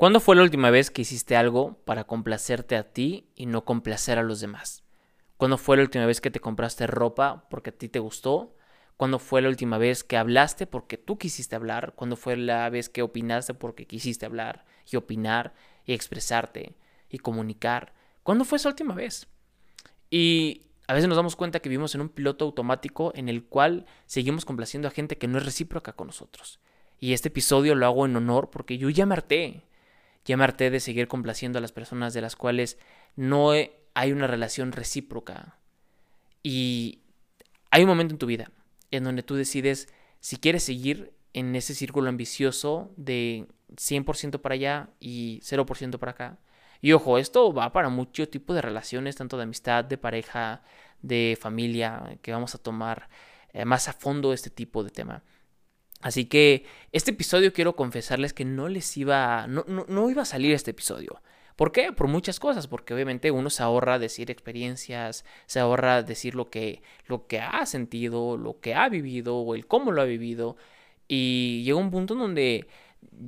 ¿Cuándo fue la última vez que hiciste algo para complacerte a ti y no complacer a los demás? ¿Cuándo fue la última vez que te compraste ropa porque a ti te gustó? ¿Cuándo fue la última vez que hablaste porque tú quisiste hablar? ¿Cuándo fue la vez que opinaste porque quisiste hablar y opinar y expresarte y comunicar? ¿Cuándo fue esa última vez? Y a veces nos damos cuenta que vivimos en un piloto automático en el cual seguimos complaciendo a gente que no es recíproca con nosotros. Y este episodio lo hago en honor porque yo ya me harté. Ya de seguir complaciendo a las personas de las cuales no hay una relación recíproca. Y hay un momento en tu vida en donde tú decides si quieres seguir en ese círculo ambicioso de 100% para allá y 0% para acá. Y ojo, esto va para mucho tipo de relaciones, tanto de amistad, de pareja, de familia, que vamos a tomar eh, más a fondo este tipo de tema. Así que este episodio quiero confesarles que no les iba, no, no, iba a salir este episodio. ¿Por qué? Por muchas cosas, porque obviamente uno se ahorra decir experiencias, se ahorra decir lo que, lo que ha sentido, lo que ha vivido o el cómo lo ha vivido. Y llega un punto en donde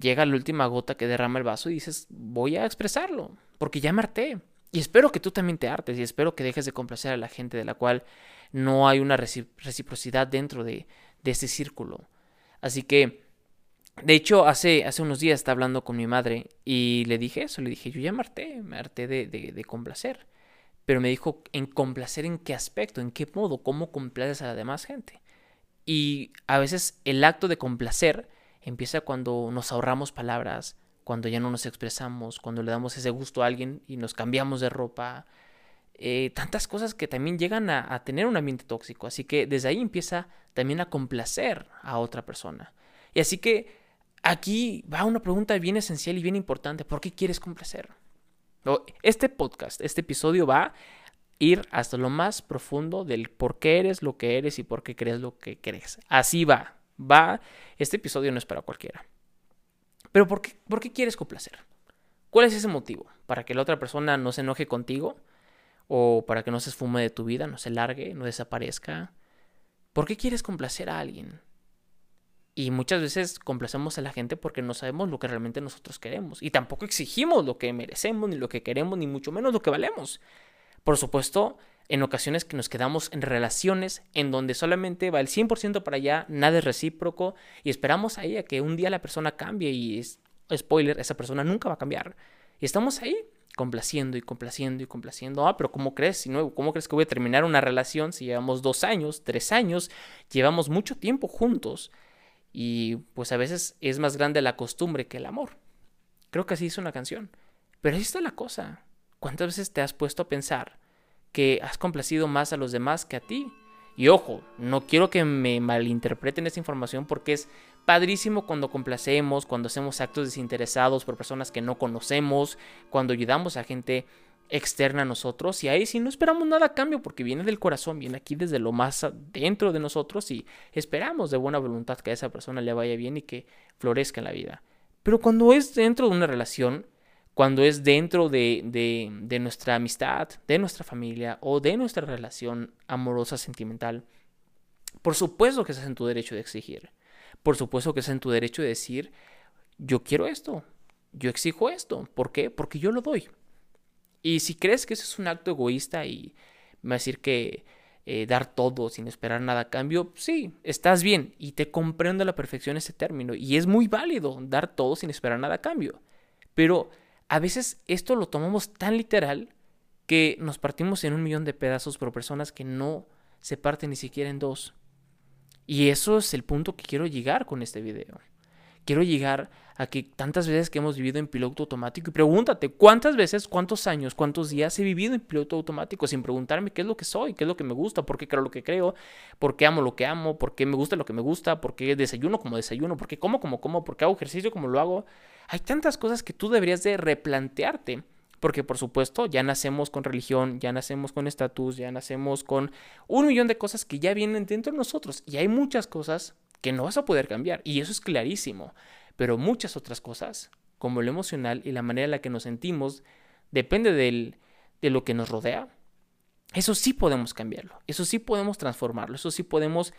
llega la última gota que derrama el vaso y dices, voy a expresarlo, porque ya me harté. Y espero que tú también te hartes y espero que dejes de complacer a la gente de la cual no hay una reciprocidad dentro de, de este círculo. Así que, de hecho, hace, hace unos días estaba hablando con mi madre y le dije eso, le dije, yo ya me harté, me harté de, de, complacer. Pero me dijo, ¿en complacer en qué aspecto? ¿En qué modo? ¿Cómo complaces a la demás gente? Y a veces el acto de complacer empieza cuando nos ahorramos palabras, cuando ya no nos expresamos, cuando le damos ese gusto a alguien y nos cambiamos de ropa, eh, tantas cosas que también llegan a, tener un ambiente tóxico. Así que desde ahí empieza también a complacer a otra persona. Y así que aquí va una pregunta bien esencial y bien importante. ¿Por qué quieres complacer? Este podcast, este episodio va a ir hasta lo más profundo del por qué eres lo que eres y por qué crees lo que crees. Así va, va. Este episodio no es para cualquiera. Pero ¿por qué, ¿por qué quieres complacer? ¿Cuál es ese motivo? ¿Para que la otra persona no se enoje contigo? O para que no se esfume de tu vida, no se largue, no desaparezca. ¿Por qué quieres complacer a alguien? Y muchas veces complacemos a la gente porque no sabemos lo que realmente nosotros queremos. Y tampoco exigimos lo que merecemos, ni lo que queremos, ni mucho menos lo que valemos. Por supuesto, en ocasiones que nos quedamos en relaciones en donde solamente va el 100% para allá, nada es recíproco, y esperamos ahí a que un día la persona cambie y, spoiler, esa persona nunca va a cambiar. Y estamos ahí complaciendo y complaciendo y complaciendo. Ah, pero ¿cómo crees? Si no, ¿Cómo crees que voy a terminar una relación si llevamos dos años, tres años? Llevamos mucho tiempo juntos. Y pues a veces es más grande la costumbre que el amor. Creo que así es una canción. Pero ahí está la cosa. ¿Cuántas veces te has puesto a pensar que has complacido más a los demás que a ti? Y ojo, no quiero que me malinterpreten esta información porque es padrísimo cuando complacemos, cuando hacemos actos desinteresados por personas que no conocemos, cuando ayudamos a gente externa a nosotros y ahí sí no esperamos nada a cambio porque viene del corazón, viene aquí desde lo más dentro de nosotros y esperamos de buena voluntad que a esa persona le vaya bien y que florezca en la vida. Pero cuando es dentro de una relación, cuando es dentro de, de, nuestra amistad, de nuestra familia o de nuestra relación amorosa, sentimental, por supuesto que estás en tu derecho de exigir por supuesto que es en tu derecho de decir, yo quiero esto, yo exijo esto. ¿Por qué? Porque yo lo doy. Y si crees que eso es un acto egoísta y me decir que eh, dar todo sin esperar nada a cambio, sí, estás bien y te comprendo a la perfección ese término y es muy válido dar todo sin esperar nada a cambio. Pero a veces esto lo tomamos tan literal que nos partimos en un millón de pedazos por personas que no se parten ni siquiera en dos. Y eso es el punto que quiero llegar con este video. Quiero llegar a que tantas veces que hemos vivido en piloto automático, y pregúntate, ¿cuántas veces, cuántos años, cuántos días he vivido en piloto automático sin preguntarme qué es lo que soy, qué es lo que me gusta, por qué creo lo que creo, por qué amo lo que amo, por qué me gusta lo que me gusta, por qué desayuno como desayuno, por qué como como como, por qué hago ejercicio como lo hago? Hay tantas cosas que tú deberías de replantearte porque por supuesto ya nacemos con religión, ya nacemos con estatus, ya nacemos con un millón de cosas que ya vienen dentro de nosotros y hay muchas cosas que no vas a poder cambiar y eso es clarísimo, pero muchas otras cosas, como lo emocional y la manera en la que nos sentimos, depende de lo que nos rodea. Eso sí podemos cambiarlo, eso sí podemos transformarlo, eso sí podemos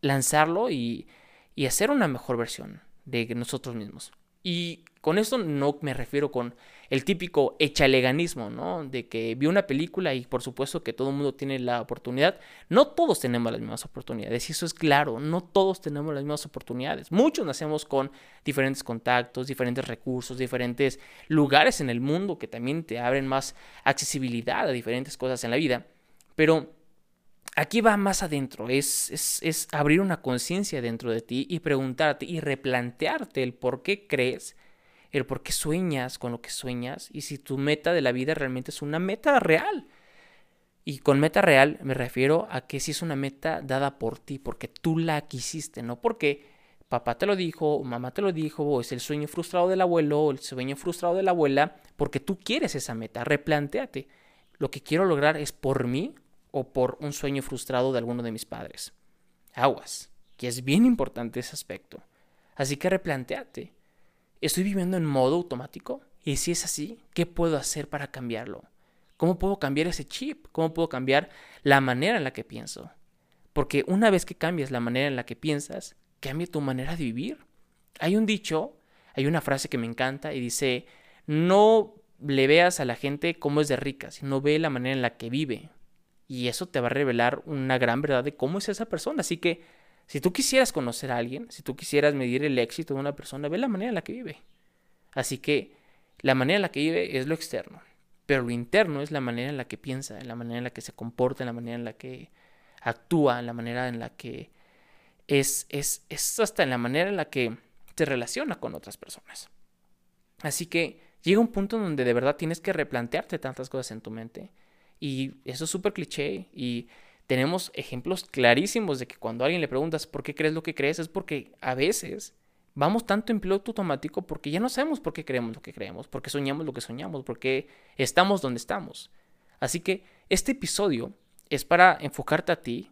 lanzarlo y, y hacer una mejor versión de nosotros mismos. Y con esto no me refiero con el típico echaleganismo, ¿no? De que vi una película y por supuesto que todo el mundo tiene la oportunidad. No todos tenemos las mismas oportunidades, y eso es claro, no todos tenemos las mismas oportunidades. Muchos nacemos con diferentes contactos, diferentes recursos, diferentes lugares en el mundo que también te abren más accesibilidad a diferentes cosas en la vida. Pero aquí va más adentro, es, es, es abrir una conciencia dentro de ti y preguntarte y replantearte el por qué crees el por qué sueñas con lo que sueñas y si tu meta de la vida realmente es una meta real. Y con meta real me refiero a que si es una meta dada por ti, porque tú la quisiste, no porque papá te lo dijo, o mamá te lo dijo, o es el sueño frustrado del abuelo, o el sueño frustrado de la abuela, porque tú quieres esa meta. Replantéate. Lo que quiero lograr es por mí o por un sueño frustrado de alguno de mis padres. Aguas, que es bien importante ese aspecto. Así que replantéate. ¿Estoy viviendo en modo automático? Y si es así, ¿qué puedo hacer para cambiarlo? ¿Cómo puedo cambiar ese chip? ¿Cómo puedo cambiar la manera en la que pienso? Porque una vez que cambias la manera en la que piensas, cambia tu manera de vivir. Hay un dicho, hay una frase que me encanta y dice, no le veas a la gente cómo es de rica, sino ve la manera en la que vive. Y eso te va a revelar una gran verdad de cómo es esa persona. Así que si tú quisieras conocer a alguien, si tú quisieras medir el éxito de una persona, ve la manera en la que vive. Así que la manera en la que vive es lo externo, pero lo interno es la manera en la que piensa, en la manera en la que se comporta, en la manera en la que actúa, en la manera en la que es, es, es hasta en la manera en la que se relaciona con otras personas. Así que llega un punto donde de verdad tienes que replantearte tantas cosas en tu mente. Y eso es súper cliché y tenemos ejemplos clarísimos de que cuando a alguien le preguntas por qué crees lo que crees, es porque a veces vamos tanto en piloto automático porque ya no sabemos por qué creemos lo que creemos, por qué soñamos lo que soñamos, por qué estamos donde estamos. Así que este episodio es para enfocarte a ti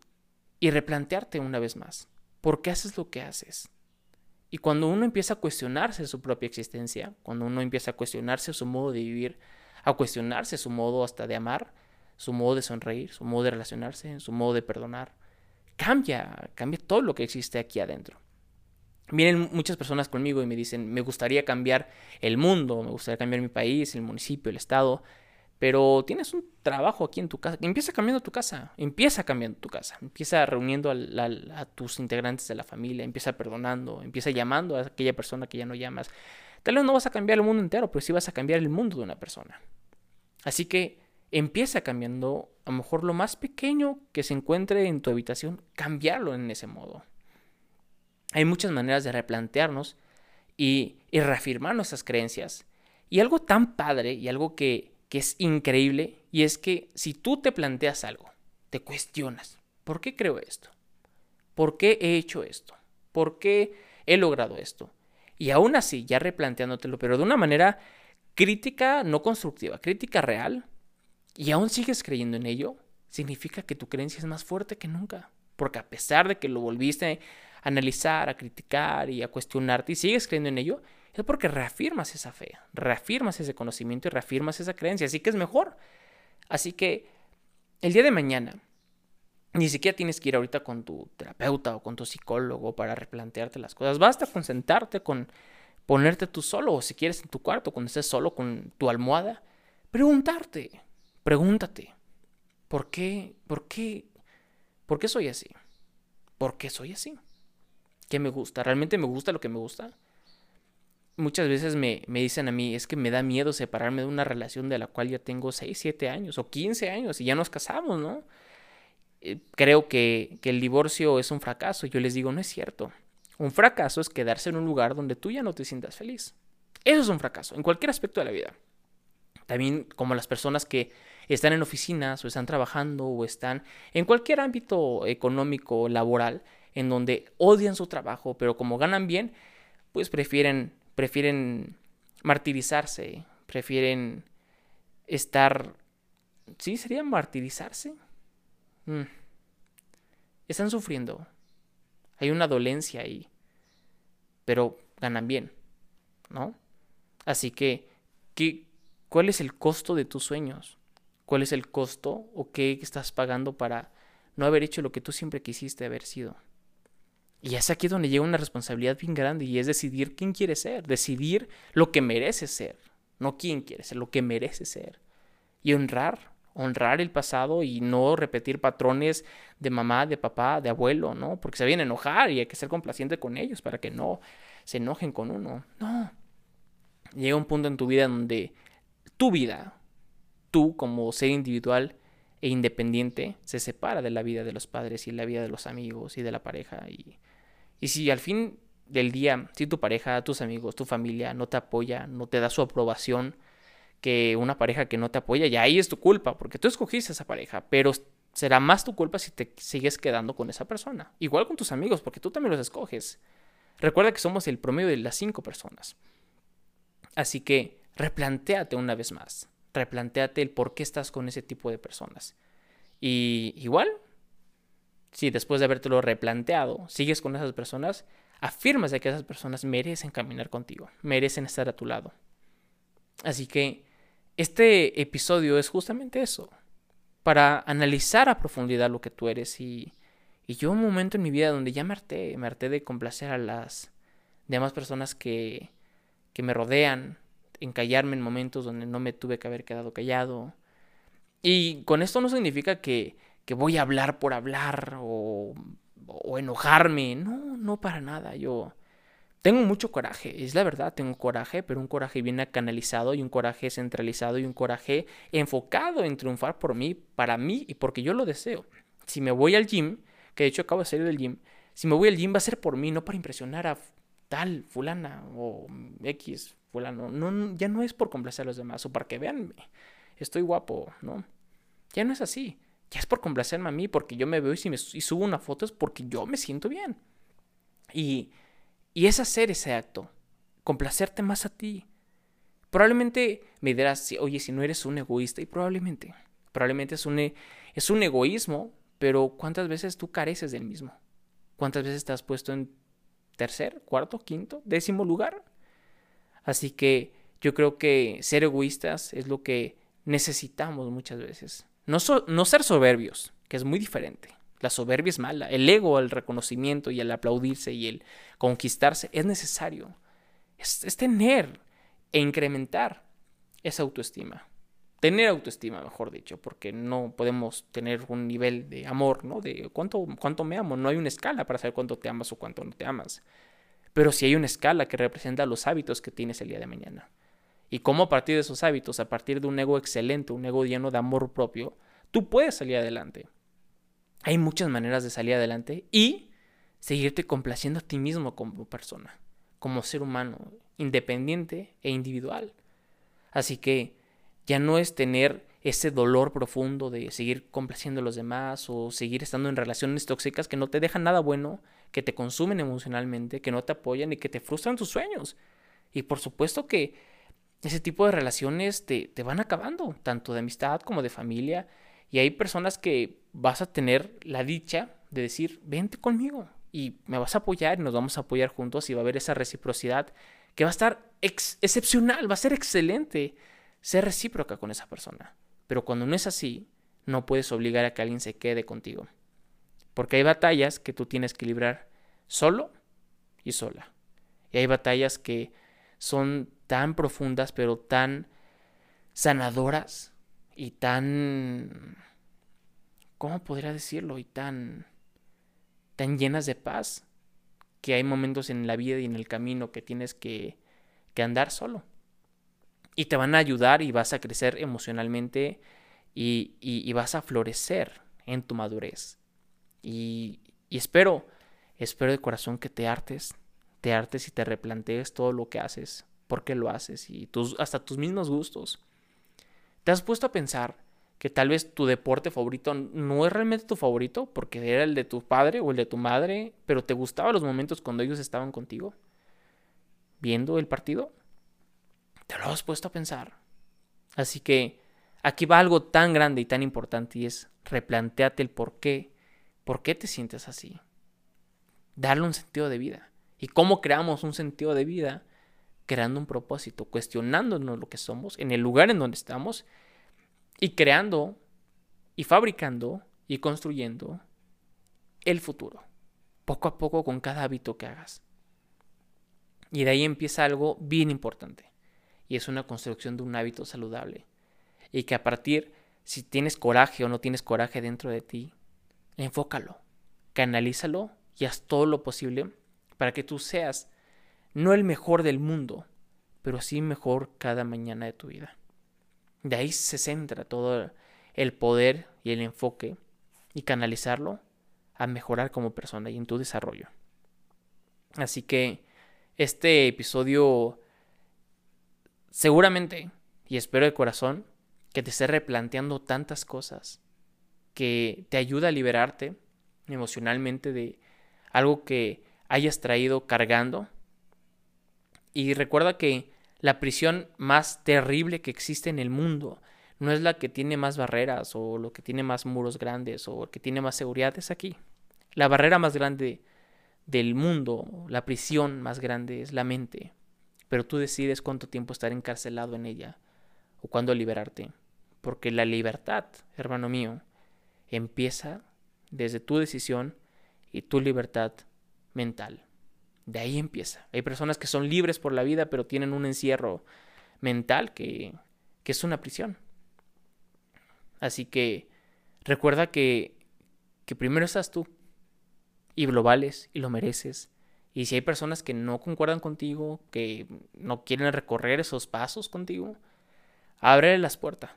y replantearte una vez más, ¿por qué haces lo que haces? Y cuando uno empieza a cuestionarse su propia existencia, cuando uno empieza a cuestionarse su modo de vivir, a cuestionarse su modo hasta de amar, su modo de sonreír, su modo de relacionarse, su modo de perdonar. Cambia, cambia todo lo que existe aquí adentro. Vienen muchas personas conmigo y me dicen, me gustaría cambiar el mundo, me gustaría cambiar mi país, el municipio, el estado, pero tienes un trabajo aquí en tu casa. Empieza cambiando tu casa, empieza cambiando tu casa, empieza reuniendo a, a tus integrantes de la familia, empieza perdonando, empieza llamando a aquella persona que ya no llamas. Tal vez no vas a cambiar el mundo entero, pero sí vas a cambiar el mundo de una persona. Así que empieza cambiando, a lo mejor lo más pequeño que se encuentre en tu habitación, cambiarlo en ese modo. Hay muchas maneras de replantearnos y, reafirmar nuestras creencias. Y algo tan padre y algo que, es increíble, y es que si tú te planteas algo, te cuestionas, ¿por qué creo esto? ¿Por qué he hecho esto? ¿Por qué he logrado esto? Y aún así, ya replanteándotelo, pero de una manera crítica, no constructiva, crítica real, y aún sigues creyendo en ello, significa que tu creencia es más fuerte que nunca. Porque a pesar de que lo volviste a analizar, a criticar y a cuestionarte y sigues creyendo en ello, es porque reafirmas esa fe, reafirmas ese conocimiento y reafirmas esa creencia. Así que es mejor. Así que el día de mañana, ni siquiera tienes que ir ahorita con tu terapeuta o con tu psicólogo para replantearte las cosas. Basta con sentarte, con ponerte tú solo, o si quieres en tu cuarto, cuando estés solo con tu almohada, preguntarte, Pregúntate, ¿por qué, por qué, por qué soy así? ¿Por qué soy así? ¿Qué me gusta? ¿Realmente me gusta lo que me gusta? Muchas veces me, me dicen a mí, es que me da miedo separarme de una relación de la cual ya tengo 6, 7 años o 15 años y ya nos casamos, ¿no? Eh, creo que, que el divorcio es un fracaso. Yo les digo, no es cierto. Un fracaso es quedarse en un lugar donde tú ya no te sientas feliz. Eso es un fracaso, en cualquier aspecto de la vida. También como las personas que están en oficinas o están trabajando o están en cualquier ámbito económico, laboral, en donde odian su trabajo, pero como ganan bien, pues prefieren, prefieren martirizarse, prefieren estar... ¿Sí? ¿Sería martirizarse? Mm. Están sufriendo. Hay una dolencia ahí. Pero ganan bien, ¿no? Así que, ¿qué, ¿cuál es el costo de tus sueños? Cuál es el costo o qué estás pagando para no haber hecho lo que tú siempre quisiste haber sido. Y es aquí donde llega una responsabilidad bien grande y es decidir quién quiere ser, decidir lo que merece ser, no quién quiere ser, lo que merece ser. Y honrar, honrar el pasado y no repetir patrones de mamá, de papá, de abuelo, ¿no? Porque se viene a enojar y hay que ser complaciente con ellos para que no se enojen con uno. No. Llega un punto en tu vida donde tu vida, tú como ser individual e independiente, se separa de la vida de los padres y la vida de los amigos y de la pareja y y si al fin del día, si tu pareja, tus amigos, tu familia no te apoya, no te da su aprobación, que una pareja que no te apoya, ya ahí es tu culpa, porque tú escogiste esa pareja, pero será más tu culpa si te sigues quedando con esa persona. Igual con tus amigos, porque tú también los escoges. Recuerda que somos el promedio de las cinco personas. Así que replantéate una vez más. Replantéate el por qué estás con ese tipo de personas. Y igual, si después de habértelo replanteado sigues con esas personas, afirmas de que esas personas merecen caminar contigo, merecen estar a tu lado. Así que este episodio es justamente eso, para analizar a profundidad lo que tú eres y, y yo un momento en mi vida donde ya me harté, me harté de complacer a las demás personas que, que me rodean, encallarme en momentos donde no me tuve que haber quedado callado. Y con esto no significa que que voy a hablar por hablar o, o enojarme. No, no para nada. Yo tengo mucho coraje, es la verdad, tengo coraje, pero un coraje bien canalizado y un coraje centralizado y un coraje enfocado en triunfar por mí, para mí y porque yo lo deseo. Si me voy al gym, que de hecho acabo de salir del gym, si me voy al gym va a ser por mí, no para impresionar a tal fulana o X No, ya no es por complacer a los demás o para que veanme. Estoy guapo, ¿no? Ya no es así. Ya es por complacerme a mí, porque yo me veo y si me subo una foto es porque yo me siento bien. Y, y es hacer ese acto, complacerte más a ti. Probablemente me dirás, oye, si no eres un egoísta, y probablemente, probablemente es un, e, es un egoísmo, pero ¿cuántas veces tú careces del mismo? ¿Cuántas veces te has puesto en tercer, cuarto, quinto, décimo lugar? Así que yo creo que ser egoístas es lo que necesitamos muchas veces. No, ser soberbios, que es muy diferente. La soberbia es mala. El ego, el reconocimiento y el aplaudirse y el conquistarse es necesario. Es, tener e incrementar esa autoestima. Tener autoestima, mejor dicho, porque no podemos tener un nivel de amor, ¿no? De cuánto, cuánto me amo. No hay una escala para saber cuánto te amas o cuánto no te amas. Pero sí hay una escala que representa los hábitos que tienes el día de mañana. Y cómo a partir de esos hábitos, a partir de un ego excelente, un ego lleno de amor propio, tú puedes salir adelante. Hay muchas maneras de salir adelante y seguirte complaciendo a ti mismo como persona, como ser humano, independiente e individual. Así que ya no es tener ese dolor profundo de seguir complaciendo a los demás o seguir estando en relaciones tóxicas que no te dejan nada bueno, que te consumen emocionalmente, que no te apoyan y que te frustran tus sueños. Y por supuesto que ese tipo de relaciones te, te van acabando, tanto de amistad como de familia. Y hay personas que vas a tener la dicha de decir, vente conmigo y me vas a apoyar y nos vamos a apoyar juntos y va a haber esa reciprocidad que va a estar excepcional, va a ser excelente ser recíproca con esa persona. Pero cuando no es así, no puedes obligar a que alguien se quede contigo. Porque hay batallas que tú tienes que librar solo y sola. Y hay batallas que son tan profundas, pero tan sanadoras y tan... ¿Cómo podría decirlo? Y tan... tan llenas de paz que hay momentos en la vida y en el camino que tienes que, que andar solo. Y te van a ayudar y vas a crecer emocionalmente y, y, vas a florecer en tu madurez. Y, espero, espero de corazón que te hartes, te hartes y te replantees todo lo que haces, por qué lo haces y tus, hasta tus mismos gustos. ¿Te has puesto a pensar que tal vez tu deporte favorito no es realmente tu favorito porque era el de tu padre o el de tu madre, pero te gustaban los momentos cuando ellos estaban contigo viendo el partido? ¿Te lo has puesto a pensar? Así que aquí va algo tan grande y tan importante y es replanteate el por qué, por qué te sientes así. Darle un sentido de vida. ¿Y cómo creamos un sentido de vida? creando un propósito, cuestionándonos lo que somos en el lugar en donde estamos y creando y fabricando y construyendo el futuro. poco a poco con cada hábito que hagas. Y de ahí empieza algo bien importante. Y es una construcción de un hábito saludable. Y que a partir, si tienes coraje o no tienes coraje dentro de ti, enfócalo, canalízalo y haz todo lo posible para que tú seas no el mejor del mundo, pero sí mejor cada mañana de tu vida. De ahí se centra todo el poder y el enfoque y canalizarlo a mejorar como persona y en tu desarrollo. Así que este episodio seguramente, y espero de corazón, que te esté replanteando tantas cosas, que te ayuda a liberarte emocionalmente de algo que hayas traído cargando. Y recuerda que la prisión más terrible que existe en el mundo no es la que tiene más barreras o lo que tiene más muros grandes o que tiene más seguridad, es aquí. La barrera más grande del mundo, la prisión más grande es la mente, pero tú decides cuánto tiempo estar encarcelado en ella o cuándo liberarte, porque la libertad, hermano mío, empieza desde tu decisión y tu libertad mental. De ahí empieza. Hay personas que son libres por la vida, pero tienen un encierro mental que, que es una prisión. Así que recuerda que, que primero estás tú y lo vales y lo mereces. Y si hay personas que no concuerdan contigo, que no quieren recorrer esos pasos contigo, ábrele las puertas,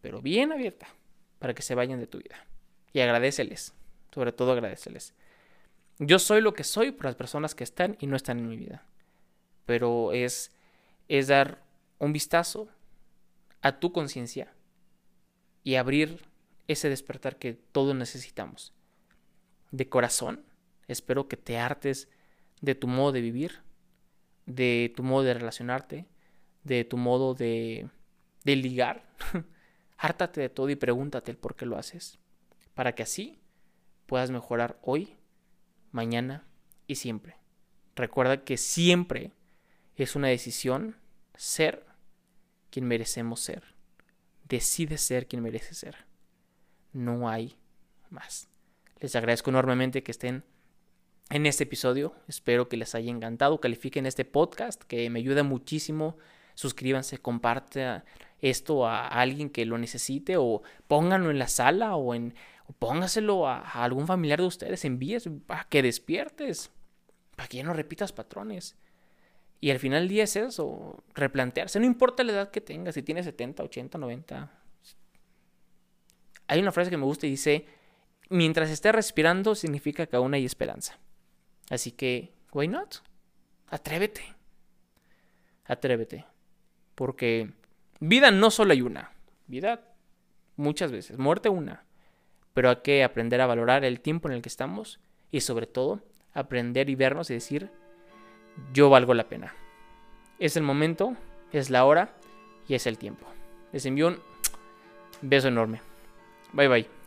pero bien abierta, para que se vayan de tu vida. Y agradeceles, sobre todo agradeceles. Yo soy lo que soy por las personas que están y no están en mi vida. Pero es, es dar un vistazo a tu conciencia y abrir ese despertar que todos necesitamos. De corazón, espero que te hartes de tu modo de vivir, de tu modo de relacionarte, de tu modo de, de ligar. Hártate de todo y pregúntate el por qué lo haces, para que así puedas mejorar hoy mañana y siempre. Recuerda que siempre es una decisión ser quien merecemos ser. Decide ser quien merece ser. No hay más. Les agradezco enormemente que estén en este episodio. Espero que les haya encantado. Califiquen este podcast que me ayuda muchísimo. Suscríbanse, comparte esto a alguien que lo necesite o pónganlo en la sala o en póngaselo a, algún familiar de ustedes, envíes para que despiertes, para que ya no repitas patrones. Y al final del día es eso, replantearse, no importa la edad que tengas, si tienes 70, 80, 90. Hay una frase que me gusta y dice, mientras estés respirando significa que aún hay esperanza. Así que, why not? Atrévete. Atrévete. Porque vida no solo hay una. Vida muchas veces. Muerte una pero hay que aprender a valorar el tiempo en el que estamos y sobre todo aprender y vernos y decir, yo valgo la pena. Es el momento, es la hora y es el tiempo. Les envío un beso enorme. Bye bye.